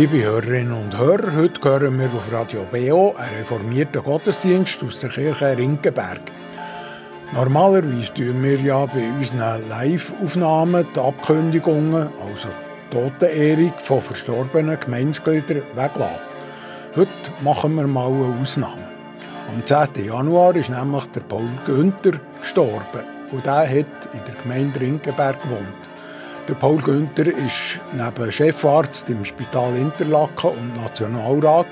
Liebe Hörerinnen und Hörer, heute hören wir auf Radio BO einen reformierten Gottesdienst aus der Kirche Rinkenberg. Normalerweise tun wir ja bei unseren Live-Aufnahmen die Abkündigungen, also die Totenehrung von verstorbenen Gemeinsgliedern, weglassen. Heute machen wir mal eine Ausnahme. Am 10. Januar ist nämlich der Paul Günther gestorben und der hat in der Gemeinde Rinkenberg gewohnt. Der Paul Günther ist neben Chefarzt im Spital Interlaken und Nationalrat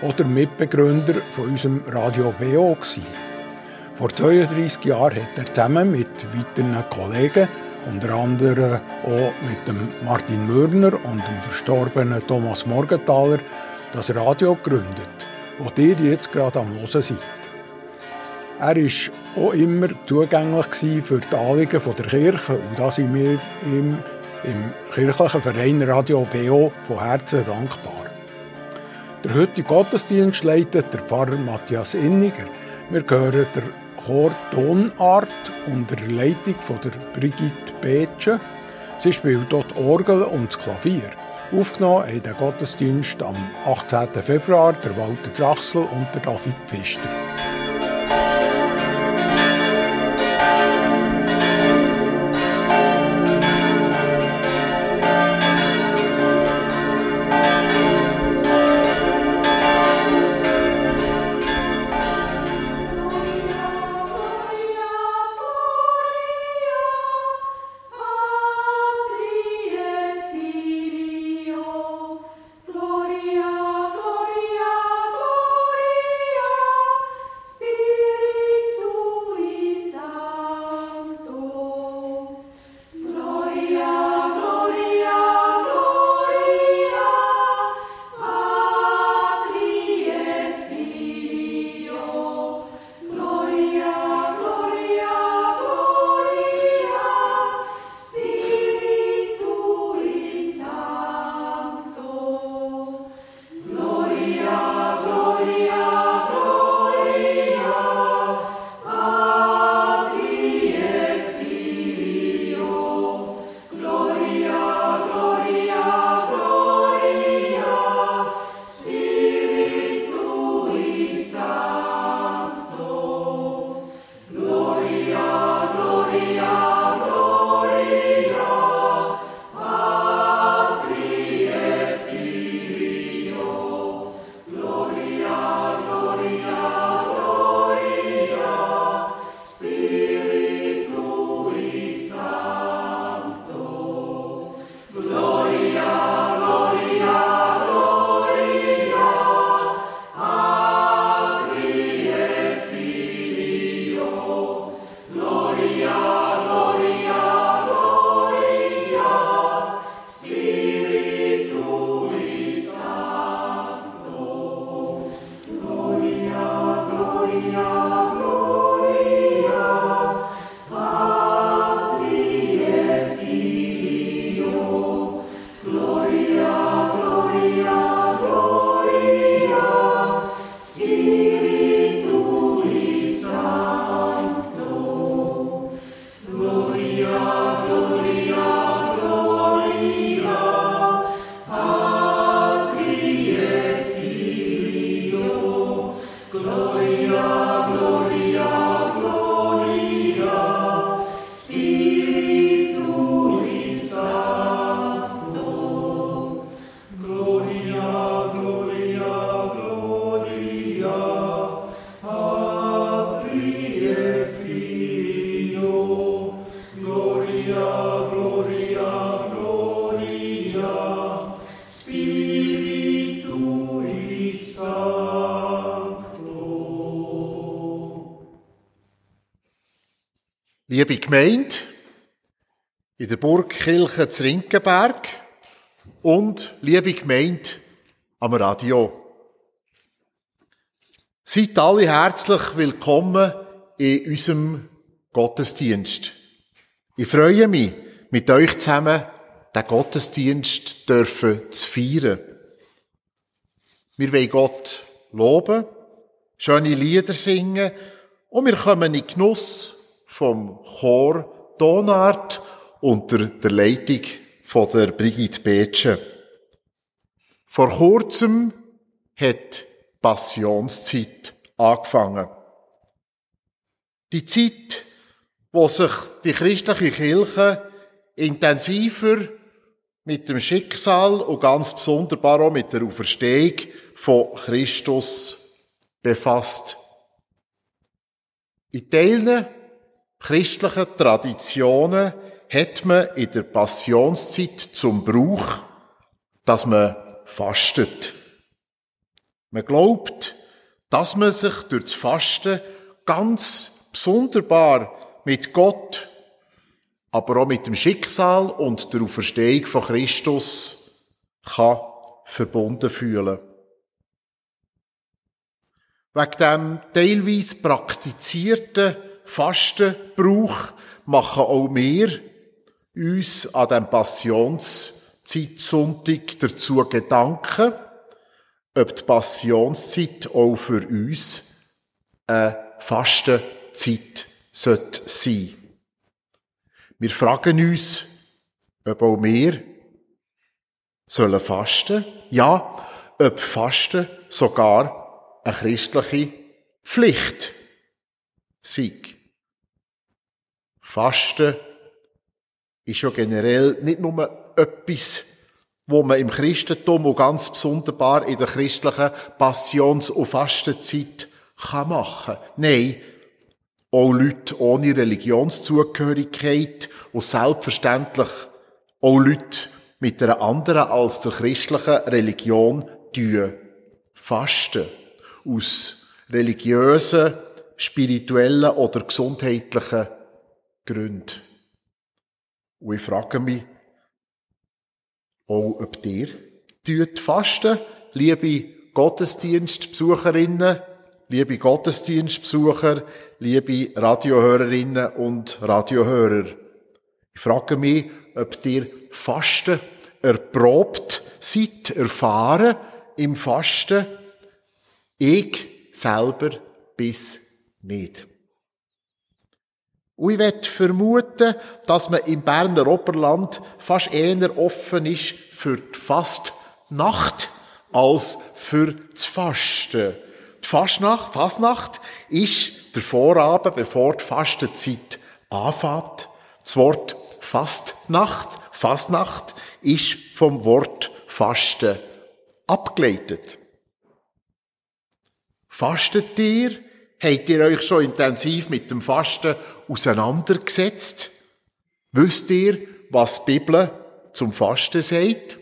oder Mitbegründer von unserem Radio BO. Vor 32 Jahren hat er zusammen mit weiteren Kollegen, unter anderem auch mit dem Martin Mürner und dem verstorbenen Thomas Morgenthaler, das Radio gegründet, das ihr jetzt gerade am Hören seid. Er war auch immer zugänglich für die Anliegen der Kirche und da sind wir ihm im kirchlichen Verein Radio BO von Herzen dankbar. Der heutige Gottesdienst leitet der Pfarrer Matthias Inniger. Wir hören der Chor Tonart unter der Leitung von der Brigitte Betsche. Sie spielt dort Orgel und das Klavier. Aufgenommen haben den Gottesdienst am 18. Februar der Walter Drachsel und der David Pfister. Gemeinde, in der Burgkirche zu Rinkenberg und liebe Gemeinde am Radio. Seid alle herzlich willkommen in unserem Gottesdienst. Ich freue mich, mit euch zusammen den Gottesdienst dürfen zu feiern. Wir wollen Gott loben, schöne Lieder singen und wir kommen in Genuss vom Chor Donart unter der Leitung von der Brigitte Betsche. Vor kurzem hat Passionszeit angefangen. Die Zeit, wo sich die christliche Kirche intensiver mit dem Schicksal und ganz besonders auch mit der Auferstehung von Christus befasst. In Teilen christlichen Traditionen hat man in der Passionszeit zum Brauch, dass man fastet. Man glaubt, dass man sich durch das Fasten ganz sonderbar mit Gott, aber auch mit dem Schicksal und der Auferstehung von Christus kann verbunden fühlen. Wegen dem teilweise praktizierten Fastenbrauch machen auch wir uns an dem Passionszeitsonntag dazu Gedanken, ob die Passionszeit auch für uns eine Fastenzeit sollte sein. Wir fragen uns, ob auch wir sollen fasten. Ja, ob Fasten sogar eine christliche Pflicht sei. Fasten ist ja generell nicht nur etwas, wo man im Christentum und ganz besonderbar in der christlichen Passions- und Fastenzeit kann machen. Nein, auch Leute ohne Religionszugehörigkeit und selbstverständlich auch Leute mit einer anderen als der christlichen Religion fasten. Aus religiösen, spirituellen oder gesundheitlichen Gründen. Und ich frage mich auch, ob ihr tut fasten, liebe Gottesdienstbesucherinnen, liebe Gottesdienstbesucher, liebe Radiohörerinnen und Radiohörer. Ich frage mich, ob ihr Fasten erprobt seid, erfahren im Fasten. Ich selber bis nicht. Und ich möchte vermuten, dass man im Berner Oberland fast eher offen ist für die Fastnacht als für das Fasten. Die Fastnacht, Fastnacht ist der Vorabend, bevor die Fastenzeit anfängt. Das Wort Fastnacht, Fastnacht ist vom Wort Fasten abgeleitet. Fastet ihr? Habt ihr euch schon intensiv mit dem Fasten auseinandergesetzt? Wisst ihr, was die Bibel zum Fasten sagt?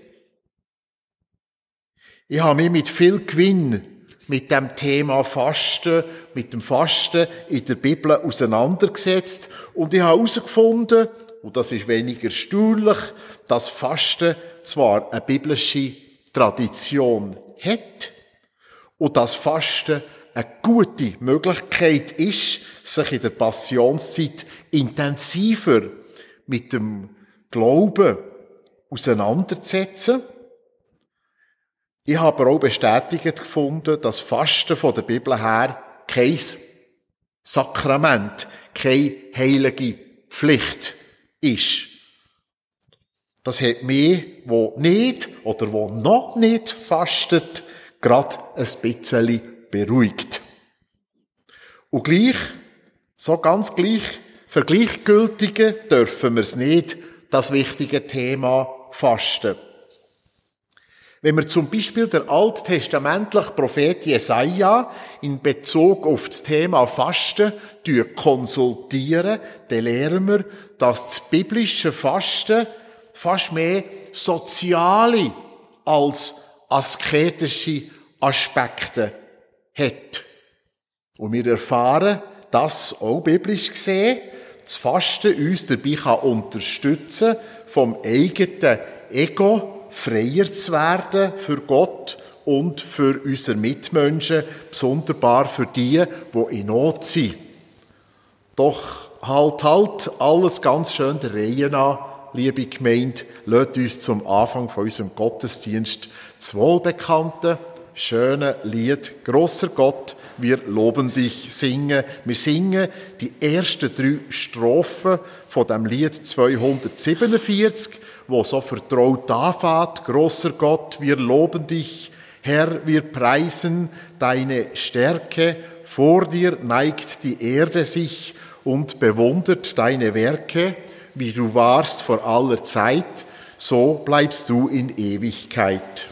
Ich habe mich mit viel Gewinn mit dem Thema Fasten, mit dem Fasten in der Bibel auseinandergesetzt und ich habe herausgefunden, und das ist weniger erstaunlich, dass Fasten zwar eine biblische Tradition hat und dass Fasten eine gute Möglichkeit ist, sich in der Passionszeit intensiver mit dem Glauben auseinanderzusetzen. Ich habe auch bestätigt gefunden, dass Fasten von der Bibel her kein Sakrament, keine heilige Pflicht ist. Das hat mich, wo nicht oder wo noch nicht fastet, gerade ein bisschen beruhigt. Und gleich, so ganz gleich, vergleichgültigen dürfen wir es nicht, das wichtige Thema Fasten. Wenn wir zum Beispiel der alttestamentliche Prophet Jesaja in Bezug auf das Thema Fasten konsultieren, dann lernen wir, dass das biblische Fasten fast mehr soziale als asketische Aspekte hat. Und wir erfahren, dass auch biblisch gesehen das Fasten uns dabei kann unterstützen vom eigenen Ego freier zu werden für Gott und für unsere Mitmenschen, besonders für die, die in Not sind. Doch halt halt alles ganz schön der Reihe an, liebe Gemeinde, lasst uns zum Anfang von unserem Gottesdienst das wohlbekannte, schöne Lied Großer Gott, wir loben dich singen. Wir singen die ersten drei Strophen von dem Lied 247, wo so vertraut anfängt. Großer Gott, wir loben dich. Herr, wir preisen deine Stärke. Vor dir neigt die Erde sich und bewundert deine Werke. Wie du warst vor aller Zeit, so bleibst du in Ewigkeit.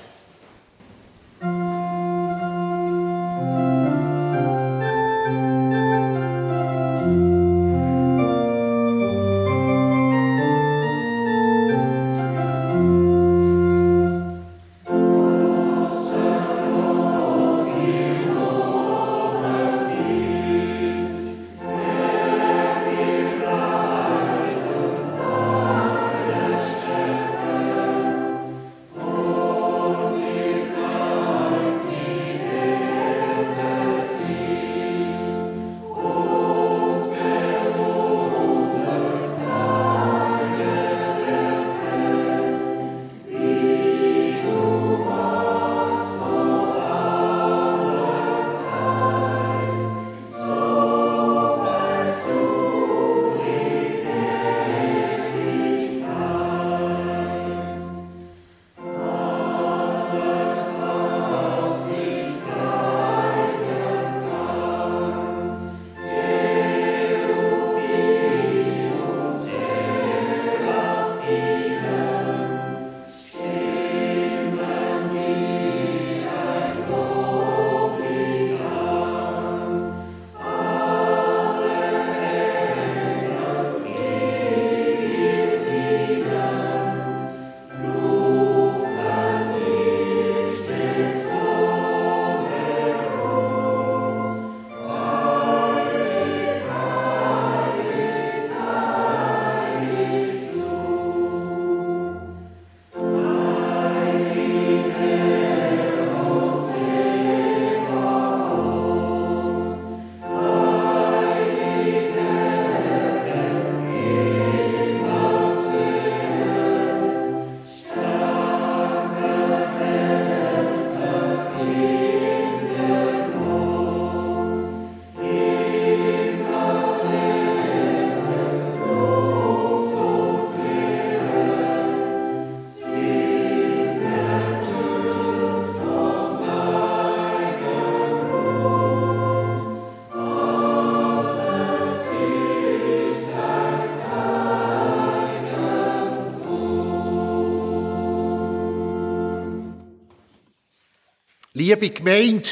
Liebe Gemeinde,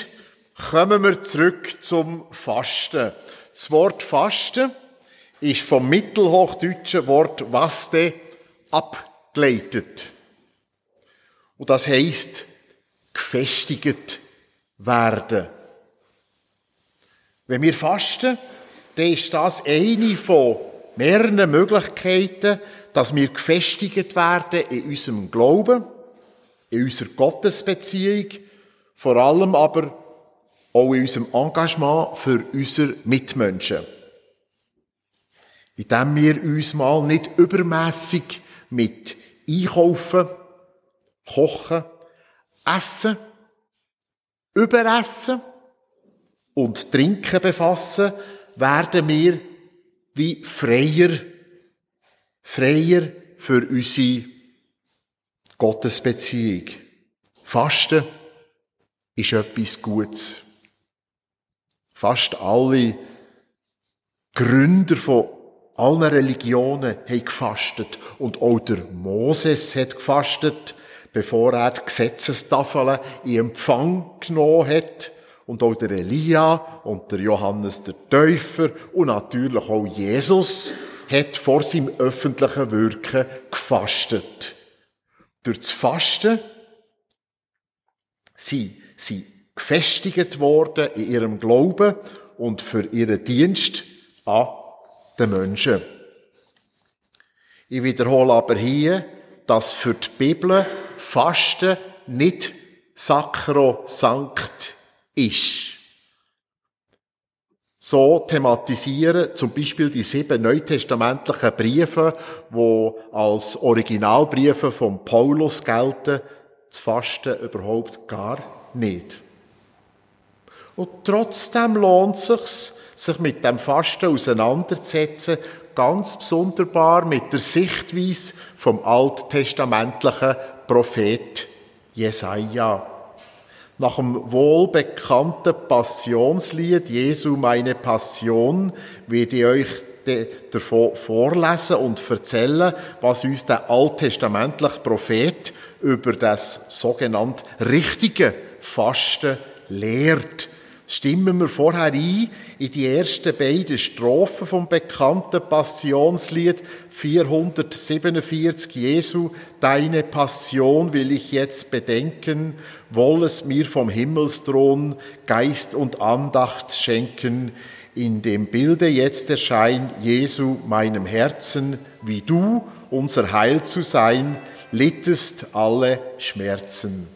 kommen wir zurück zum Fasten. Das Wort Fasten ist vom mittelhochdeutschen Wort Waste abgeleitet. Und das heißt gefestigt werden. Wenn wir fasten, dann ist das eine von mehreren Möglichkeiten, dass wir gefestigt werden in unserem Glauben, in unserer Gottesbeziehung, vor allem aber auch in unserem Engagement für unsere Mitmenschen. Indem wir uns mal nicht übermäßig mit Einkaufen, Kochen, Essen, Überessen und Trinken befassen, werden wir wie freier, freier für unsere Gottesbeziehung. Fasten ist etwas Gutes. Fast alle Gründer von allen Religionen haben gefastet. Und auch der Moses hat gefastet, bevor er die Gesetzestafeln in Empfang genommen hat. Und auch der Elia und der Johannes der Täufer und natürlich auch Jesus hat vor seinem öffentlichen Wirken gefastet. Durch das Fasten sie sind gefestigt worden in ihrem Glauben und für ihren Dienst an den Menschen. Ich wiederhole aber hier, dass für die Bibel Fasten nicht sakrosankt ist. So thematisieren zum Beispiel die sieben neutestamentlichen Briefe, wo als Originalbriefe von Paulus gelten, das Fasten überhaupt gar nicht. Und trotzdem lohnt es sich, sich mit dem Fasten auseinanderzusetzen, ganz besonderbar mit der Sichtweise vom alttestamentlichen Prophet Jesaja. Nach dem wohlbekannten Passionslied Jesu meine Passion werde ich euch davon vorlesen und erzählen, was uns der alttestamentliche Prophet über das sogenannte richtige Fasten lehrt. Stimmen wir vorher ein in die ersten beiden Strophen vom bekannten Passionslied 447 Jesu, deine Passion will ich jetzt bedenken, woll es mir vom Himmelsthron Geist und Andacht schenken, in dem Bilde jetzt erscheint Jesu meinem Herzen, wie du, unser Heil zu sein, littest alle Schmerzen.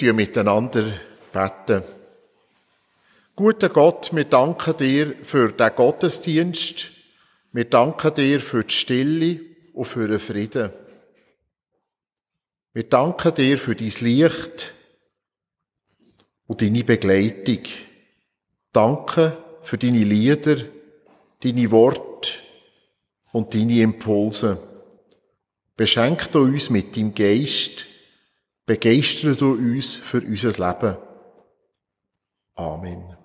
Wir miteinander beten. Guter Gott, wir danken dir für den Gottesdienst. Wir danken dir für die Stille und für den Frieden. Wir danken dir für dein Licht und deine Begleitung. Danke für deine Lieder, deine Worte und deine Impulse. Beschenk du uns mit deinem Geist, Begeistere du uns für unser Leben. Amen.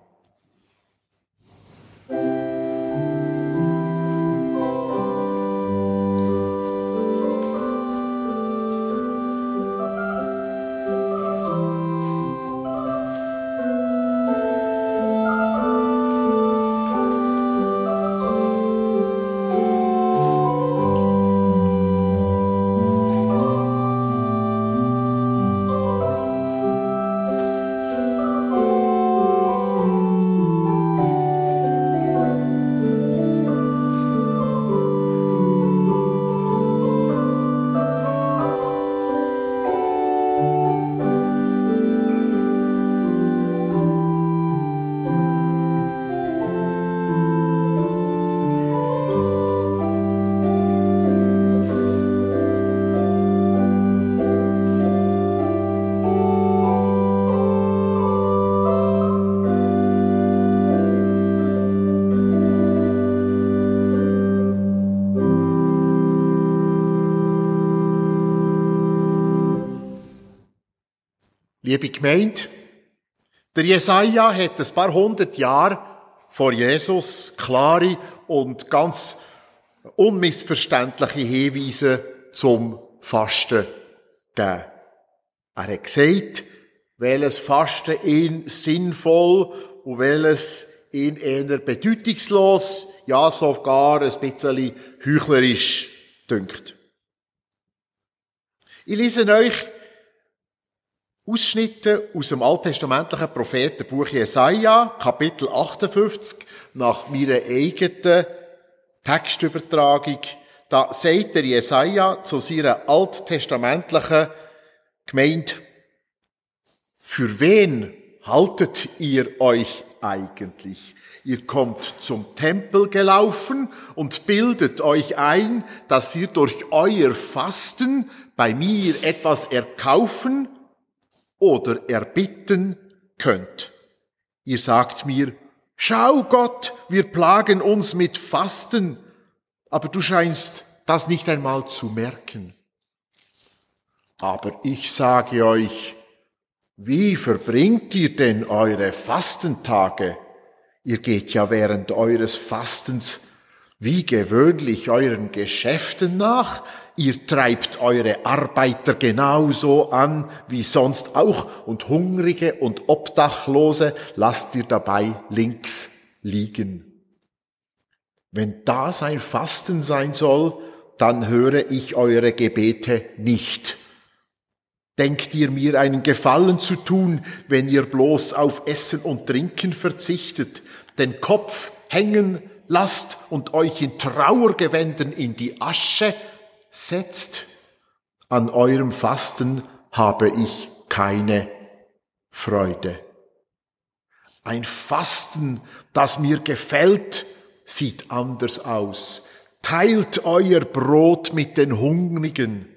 Liebe Gemeinde, der Jesaja hat ein paar hundert Jahre vor Jesus klare und ganz unmissverständliche Hinweise zum Fasten gegeben. Er hat gesagt, welches Fasten ihn sinnvoll und welches ihn eher bedeutungslos, ja sogar ein bisschen heuchlerisch dünkt. Ich lese euch Ausschnitte aus dem alttestamentlichen Prophetenbuch Jesaja, Kapitel 58, nach meiner eigenen Textübertragung. Da sagt der Jesaja zu seiner alttestamentlichen Gemeinde, für wen haltet ihr euch eigentlich? Ihr kommt zum Tempel gelaufen und bildet euch ein, dass ihr durch euer Fasten bei mir etwas erkaufen oder erbitten könnt. Ihr sagt mir, schau Gott, wir plagen uns mit Fasten, aber du scheinst das nicht einmal zu merken. Aber ich sage euch, wie verbringt ihr denn eure Fastentage? Ihr geht ja während eures Fastens wie gewöhnlich euren Geschäften nach, ihr treibt eure Arbeiter genauso an wie sonst auch und Hungrige und Obdachlose lasst ihr dabei links liegen. Wenn das ein Fasten sein soll, dann höre ich eure Gebete nicht. Denkt ihr mir einen Gefallen zu tun, wenn ihr bloß auf Essen und Trinken verzichtet, den Kopf hängen lasst und euch in Trauergewändern in die Asche setzt, an eurem Fasten habe ich keine Freude. Ein Fasten, das mir gefällt, sieht anders aus. Teilt euer Brot mit den Hungrigen,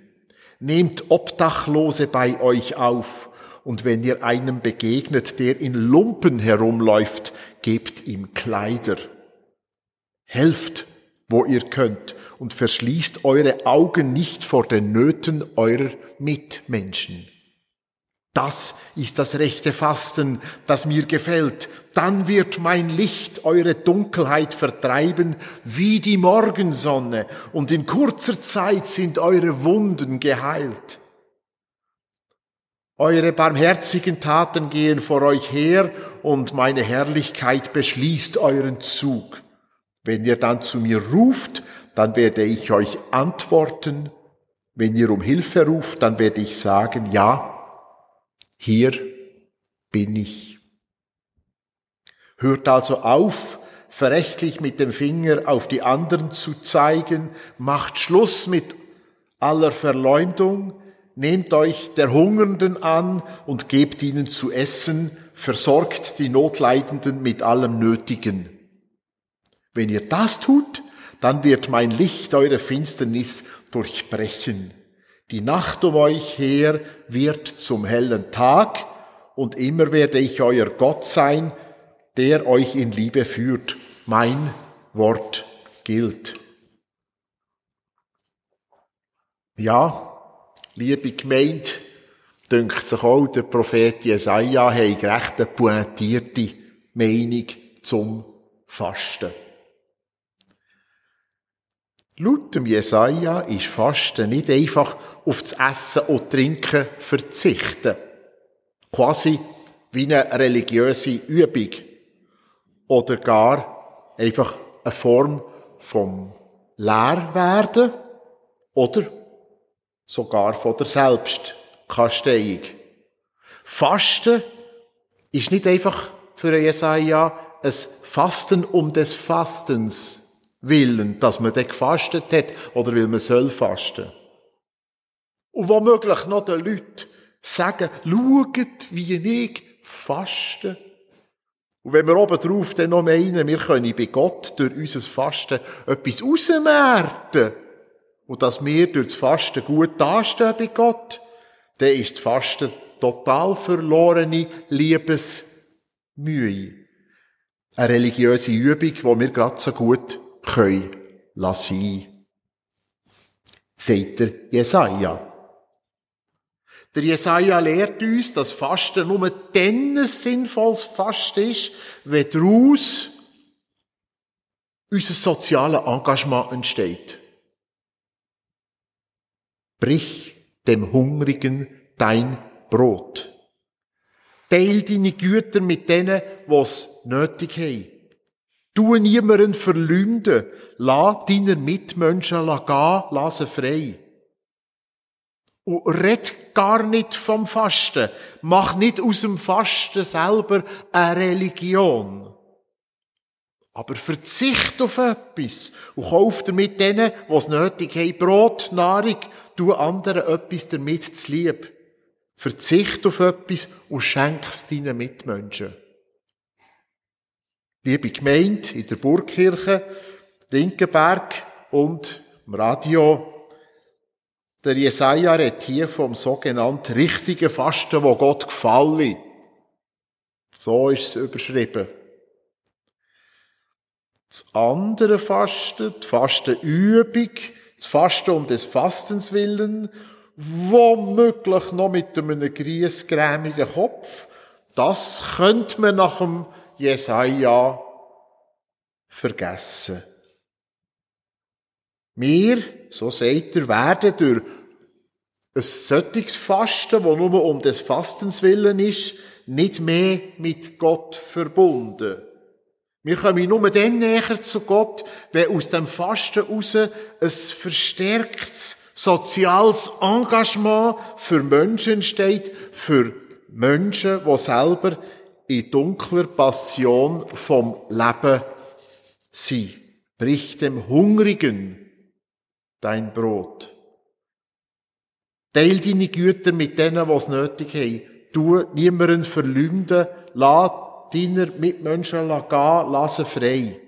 nehmt Obdachlose bei euch auf, und wenn ihr einem begegnet, der in Lumpen herumläuft, gebt ihm Kleider. Helft, wo ihr könnt, und verschließt eure Augen nicht vor den Nöten eurer Mitmenschen. Das ist das rechte Fasten, das mir gefällt. Dann wird mein Licht eure Dunkelheit vertreiben wie die Morgensonne, und in kurzer Zeit sind eure Wunden geheilt. Eure barmherzigen Taten gehen vor euch her, und meine Herrlichkeit beschließt euren Zug. Wenn ihr dann zu mir ruft, dann werde ich euch antworten. Wenn ihr um Hilfe ruft, dann werde ich sagen, ja, hier bin ich. Hört also auf, verächtlich mit dem Finger auf die anderen zu zeigen, macht Schluss mit aller Verleumdung, nehmt euch der Hungernden an und gebt ihnen zu essen, versorgt die Notleidenden mit allem Nötigen. Wenn ihr das tut, dann wird mein Licht eure Finsternis durchbrechen. Die Nacht um euch her wird zum hellen Tag, und immer werde ich euer Gott sein, der euch in Liebe führt. Mein Wort gilt. Ja, liebe Gemeinde, dünkt sich auch der Prophet Jesaja, hat recht eine pointierte Meinung zum Fasten. Laut dem Jesaja ist Fasten nicht einfach auf das Essen und Trinken verzichten. Quasi wie eine religiöse Übung. Oder gar einfach eine Form vom Leerwerden oder sogar von der Selbstkasteiung. Fasten ist nicht einfach für Jesaja ein Fasten um des Fastens willen, dass man dann gefastet hat oder weil man soll fasten. Und womöglich noch den Leuten sagen, schaut, wie ich faste. Und wenn wir oben drauf dann noch meinen, wir können bei Gott durch unser Fasten etwas rausmerten und dass wir durch das Fasten gut dastehen bei Gott, dann ist das Fasten total verlorene Liebesmühe. Eine religiöse Übung, die wir gerade so gut können lassen. Sagt der Jesaja. Der Jesaja lehrt uns, dass Fasten nur dann ein sinnvolles Fasten ist, wenn daraus unser soziales Engagement entsteht. Brich dem Hungrigen dein Brot. Teil deine Güter mit denen, was nötig haben. Tu niemanden verleumden. Lass deine Mitmenschen gehen, lass sie frei. Und red gar nicht vom Fasten. Mach nicht aus dem Fasten selber eine Religion. Aber verzicht auf etwas und kauf damit denen, es nötig haben, Brot, Nahrung, tu anderen etwas damit zu lieb. Verzicht auf etwas und schenk es deinen Mitmenschen. Liebe Gemeinde in der Burgkirche, Rinkenberg und im Radio, der Jesaja redet hier vom sogenannten richtigen Fasten, wo Gott gefallen. So ist es überschrieben. Das andere Fasten, die Fastenübung, das Fasten um des Fastens willen, womöglich noch mit einem griesgrämigen Kopf, das könnte man nach dem Jesaja vergessen. Wir, so sagt er, werden durch ein solches Fasten, das nur um des Fastens willen ist, nicht mehr mit Gott verbunden. Wir kommen nur dann näher zu Gott, wenn aus dem Fasten raus ein verstärktes soziales Engagement für Menschen steht, für Menschen, die selber in dunkler Passion vom Leben sind. Brich dem Hungrigen dein Brot. Teil deine Güter mit denen, die es nötig haben. Du niemanden verleumden, lass deiner Mitmenschen gehen, lass sie frei.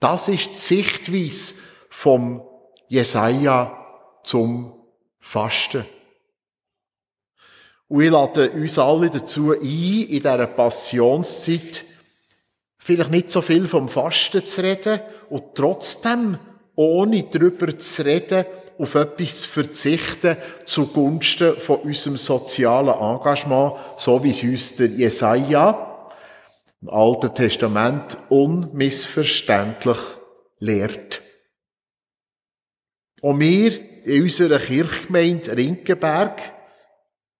Das ist die Sichtweise vom Jesaja zum Fasten. Und ich lade uns alle dazu ein, in dieser Passionszeit vielleicht nicht so viel vom Fasten zu reden und trotzdem, ohne darüber zu reden, auf etwas zu verzichten zugunsten von unserem sozialen Engagement, so wie es uns der Jesaja im Alten Testament unmissverständlich lehrt. Und wir in unserer Kirchgemeinde Rinkenberg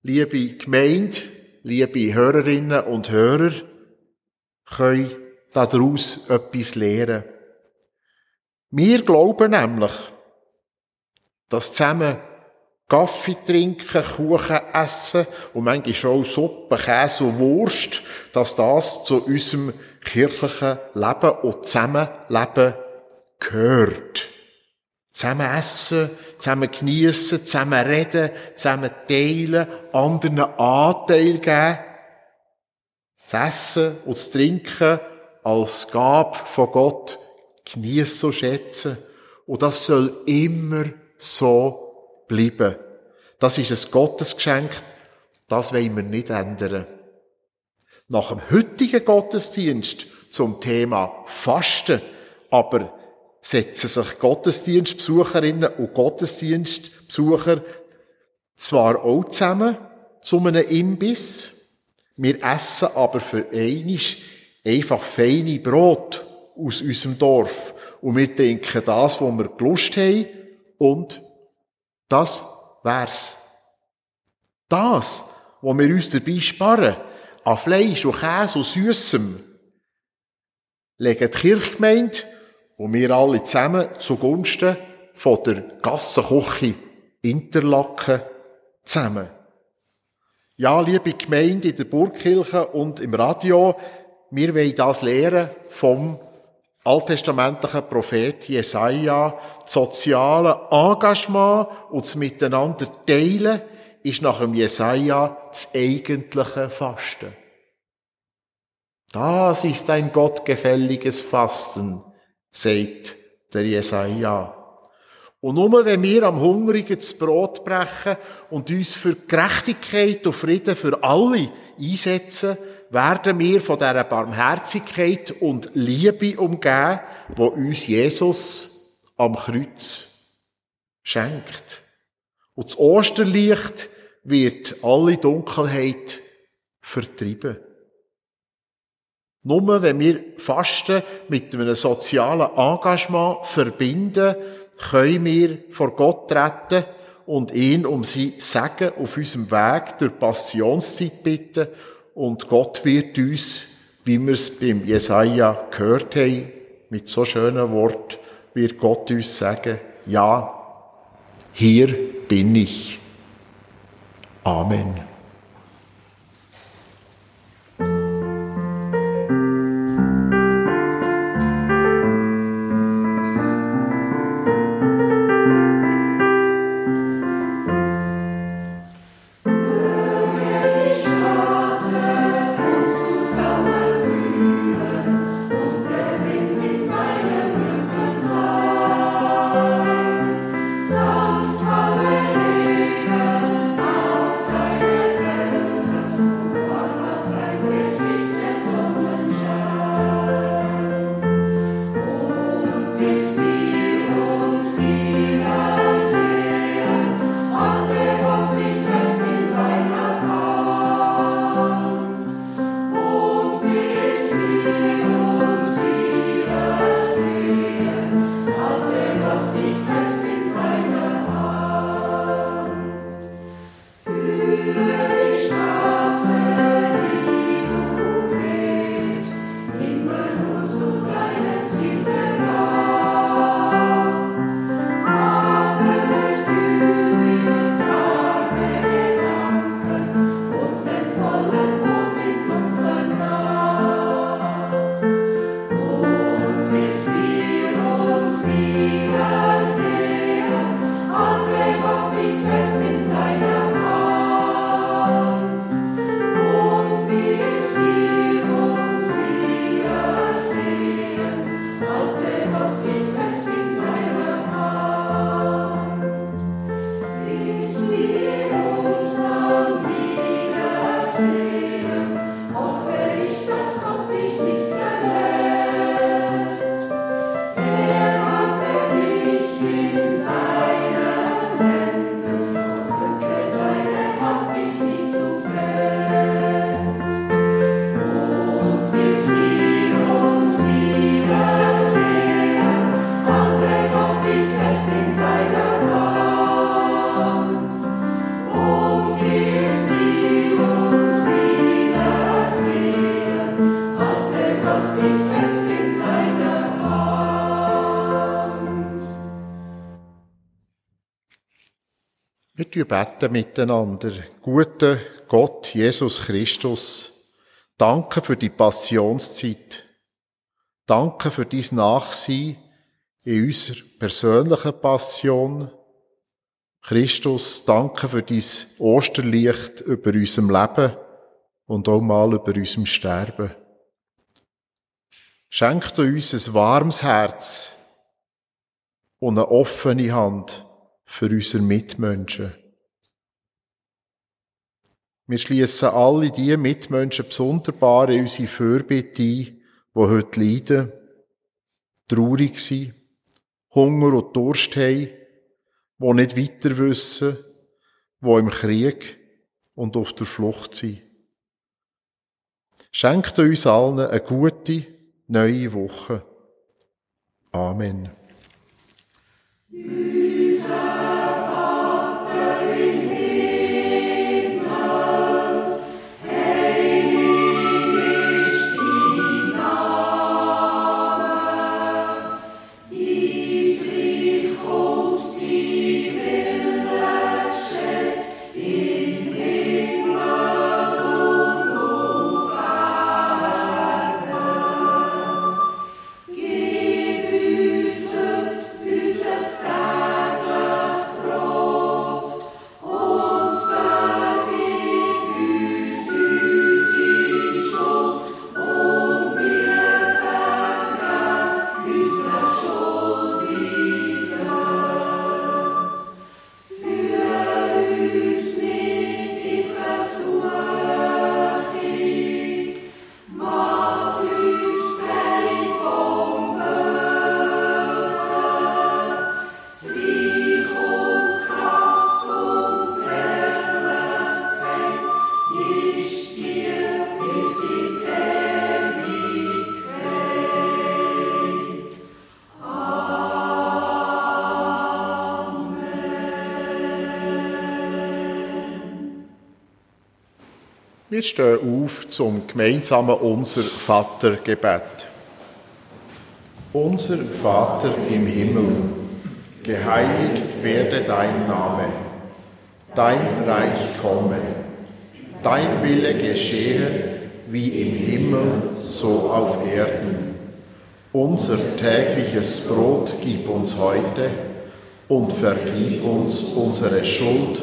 liebe Gemeinde, liebe Hörerinnen und Hörer, können daraus etwas lernen. Wir glauben nämlich, dass zusammen Kaffee trinken, Kuchen essen und manchmal schon Suppe, Käse und Wurst, dass das zu unserem kirchlichen Leben und Zusammenleben gehört. Zusammen essen, zusammen geniessen, zusammen reden, zusammen teilen, anderen Anteil geben. Das Essen und das Trinken als Gab von Gott geniessen und schätzen. Und das soll immer so bleiben. Das ist ein Gottesgeschenk, das wollen wir nicht ändern. Nach dem heutigen Gottesdienst zum Thema Fasten, aber setzen sich Gottesdienstbesucherinnen und Gottesdienstbesucher zwar auch zusammen zu einem Imbiss, wir essen aber für einisch einfach feine Brot aus unserem Dorf und wir denken das, wo wir gelust haben und das wär's. Das, wo wir uns dabei sparen, an Fleisch und Käse und Süßem, legen die Kirchgemeinde und wir alle zusammen zugunsten von der Gassenküche Interlaken zusammen. Ja, liebe Gemeinde in der Burgkirche und im Radio, wir wollen das lehren vom alttestamentlichen Prophet Jesaja. Das soziale Engagement und das Miteinander teilen ist nach dem Jesaja das eigentliche Fasten. Das ist ein gottgefälliges Fasten sagt der Jesaja. Und nur wenn wir am Hungrigen das Brot brechen und uns für Gerechtigkeit und Frieden für alle einsetzen, werden wir von dieser Barmherzigkeit und Liebe umgeben, wo uns Jesus am Kreuz schenkt. Und das Osterlicht wird alle Dunkelheit vertrieben. Nur wenn wir Fasten mit einem sozialen Engagement verbinden, können wir vor Gott treten und ihn um sein Segen auf unserem Weg durch Passionszeit bitten und Gott wird uns, wie wir es beim Jesaja gehört haben, mit so schönen Wort wird Gott uns sagen, ja, hier bin ich. Amen. Wir beten miteinander. Guter Gott, Jesus Christus, danke für die Passionszeit. Danke für dein Nachsein in unserer persönlichen Passion. Christus, danke für dein Osterlicht über unserem Leben und auch mal über unserem Sterben. Schenk uns ein warmes Herz und eine offene Hand für unsere Mitmenschen. Wir schließen alle die Mitmenschen besonderbar in unsere Fürbitte ein, die heute leiden, traurig sind, Hunger und Durst haben, die nicht weiter wissen, die im Krieg und auf der Flucht sind. Schenkt uns allen eine gute, neue Woche. Amen. Stehen auf zum gemeinsamen Unser Vatergebet. Unser Vater im Himmel, geheiligt werde dein Name, dein Reich komme, dein Wille geschehe wie im Himmel, so auf Erden. Unser tägliches Brot gib uns heute und vergib uns unsere Schuld,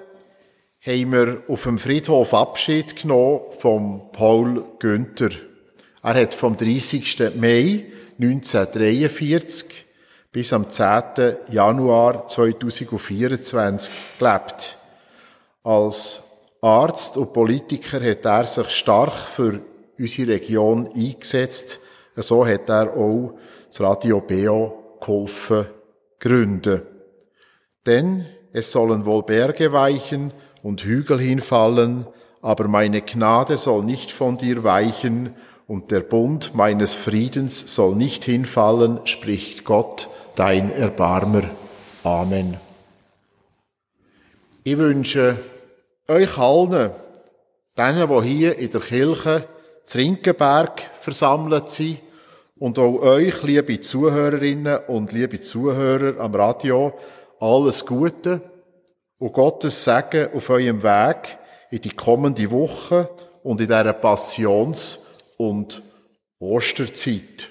haben wir auf dem Friedhof Abschied genommen von Paul Günther. Er hat vom 30. Mai 1943 bis am 10. Januar 2024 gelebt. Als Arzt und Politiker hat er sich stark für unsere Region eingesetzt. So hat er auch das Radio Beo geholfen gründen. Denn es sollen wohl Berge weichen und Hügel hinfallen, aber meine Gnade soll nicht von dir weichen und der Bund meines Friedens soll nicht hinfallen, spricht Gott, dein Erbarmer. Amen. Ich wünsche euch allen, denen, die hier in der Kirche zu Rinkenberg versammelt sind, und auch euch, liebe Zuhörerinnen und liebe Zuhörer am Radio, alles Gute und Gottes Segen auf eurem Weg in die kommende Woche und in dieser Passions- und Osterzeit.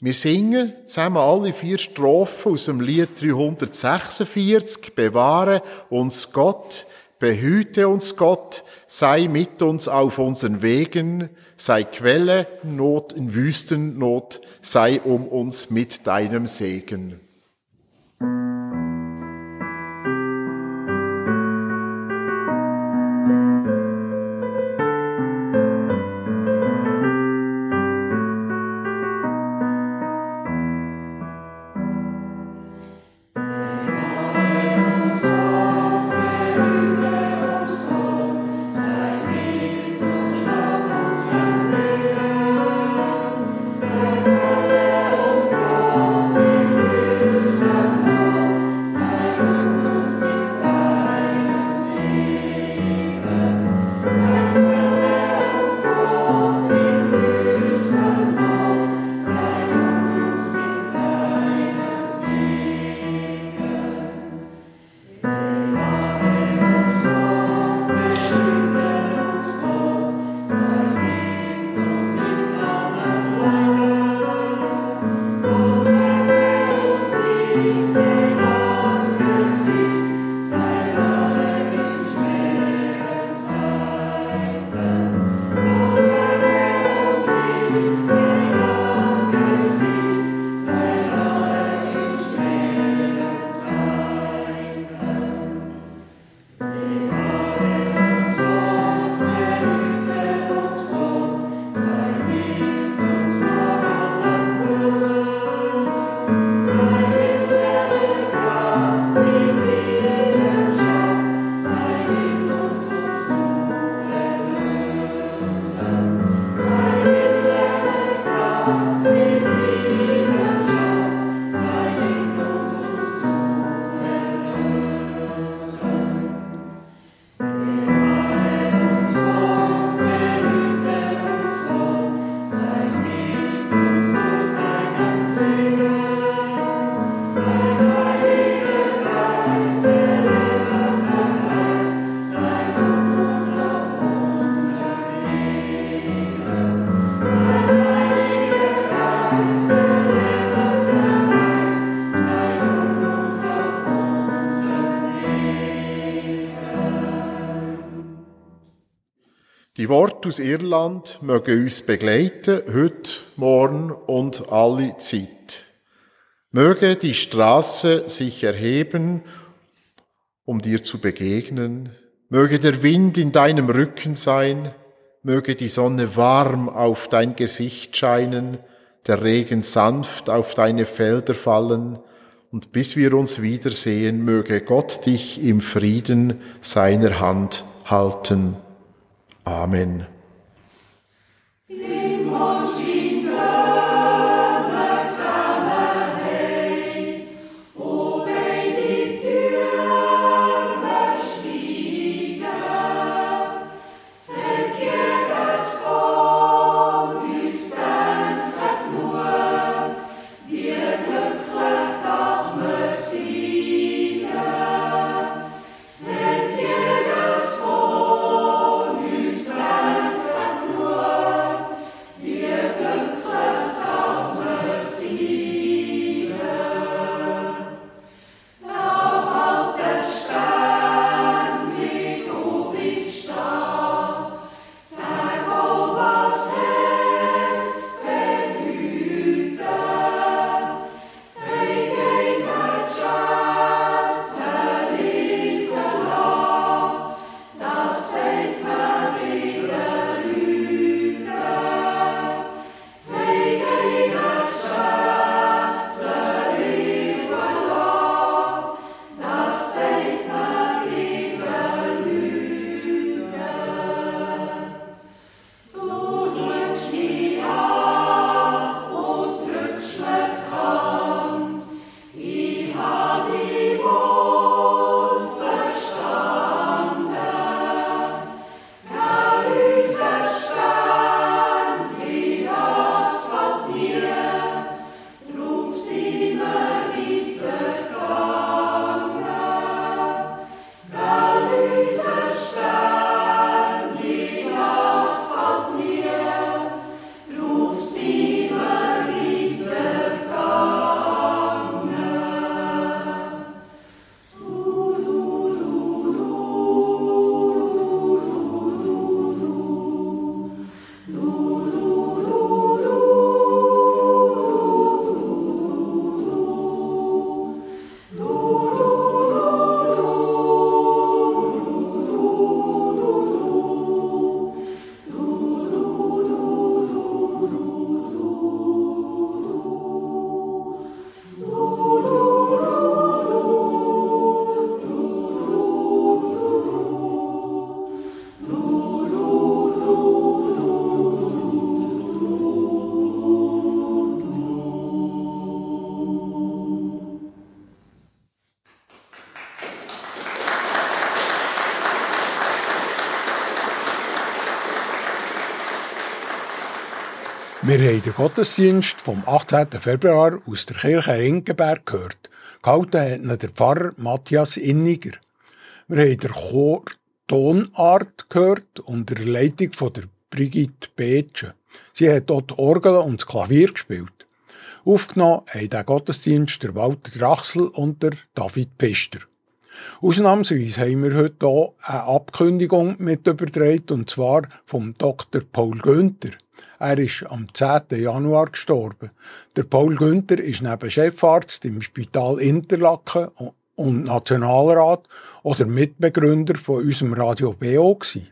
Wir singen zusammen alle vier Strophen aus dem Lied 346. Bewahre uns Gott, behüte uns Gott, sei mit uns auf unseren Wegen, sei Quelle Not in Wüstennot, sei um uns mit deinem Segen. Worte aus Irland mögen uns begleiten, heute, morgen und alle Zeit. Möge die Straße sich erheben, um dir zu begegnen. Möge der Wind in deinem Rücken sein. Möge die Sonne warm auf dein Gesicht scheinen, der Regen sanft auf deine Felder fallen und bis wir uns wiedersehen, möge Gott dich im Frieden seiner Hand halten. Amen. Wir haben den Gottesdienst vom 18. Februar aus der Kirche Rinkenberg gehört. Gehalten hat der Pfarrer Matthias Inniger. Wir haben den Chor Tonart gehört unter der Leitung von der Brigitte Betsche. Sie hat dort Orgel und das Klavier gespielt. Aufgenommen haben den Gottesdienst der Walter Drachsel und der David Pfister. Ausnahmsweise haben wir heute hier eine Abkündigung mit übertragen, und zwar vom Dr. Paul Günther. Er ist am 10. Januar gestorben. Der Paul Günther ist neben Chefarzt im Spital Interlaken und Nationalrat oder Mitbegründer von unserem Radio BO gewesen.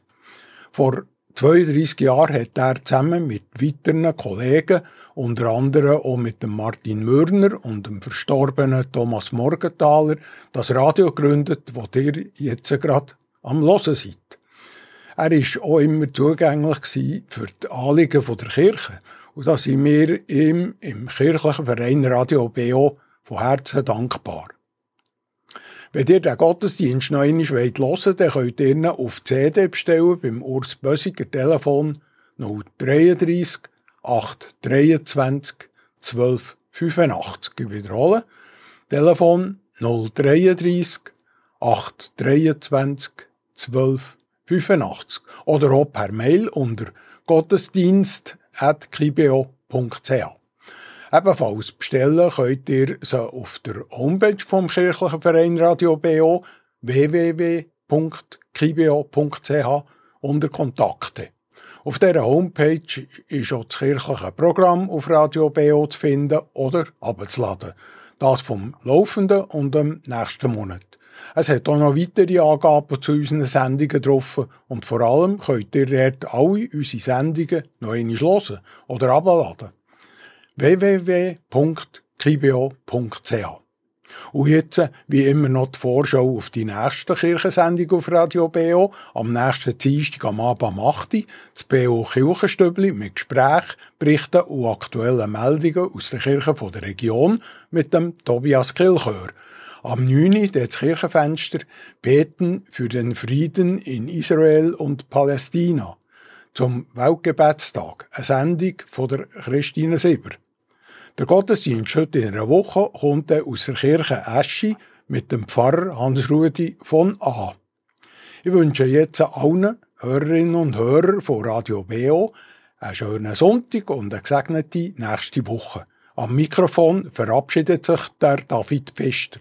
Vor 32 Jahren hat er zusammen mit weiteren Kollegen, unter anderem auch mit dem Martin Mürner und dem verstorbenen Thomas Morgenthaler, das Radio gegründet, das ihr jetzt gerade am Hören seid. Er war auch immer zugänglich für die Anliegen der Kirche. Und da sind wir ihm im kirchlichen Verein Radio BO von Herzen dankbar. Wenn ihr den Gottesdienst noch einmal hören wollt, dann könnt ihr ihn auf CD bestellen beim Urs Bösiger Telefon 033 823 12 85. Ich wiederhole. Telefon 033 823 12 85 oder auch per Mail unter gottesdienst.kibeo.ch. Ebenfalls bestellen könnt ihr sie auf der Homepage vom kirchlichen Verein Radio BO www.kibeo.ch unter Kontakte. Auf dieser Homepage ist auch das kirchliche Programm auf Radio BO zu finden oder abzuladen. Das vom laufenden und dem nächsten Monat. Es hat auch noch weitere Angaben zu unseren Sendungen drauf und vor allem könnt ihr dort alle unsere Sendungen noch einmal hören oder abladen. www.kibio.ch Und jetzt, wie immer, noch die Vorschau auf die nächste Kirchensendung auf Radio BO. Am nächsten Dienstag am Abend am 8. Das BO Kirchenstübli mit Gespräch, Berichten und aktuellen Meldungen aus der Kirche der Region mit dem Tobias Kilchör. Am 9. das Kirchenfenster beten für den Frieden in Israel und Palästina. Zum Weltgebetstag. Eine Sendung von der Christine Sieber. Der Gottesdienst heute in einer Woche kommt aus der Kirche Eschi mit dem Pfarrer Hans-Rudi von A. Ich wünsche jetzt allen Hörerinnen und Hörern von Radio BO einen schönen Sonntag und eine gesegnete nächste Woche. Am Mikrofon verabschiedet sich der David Pfister.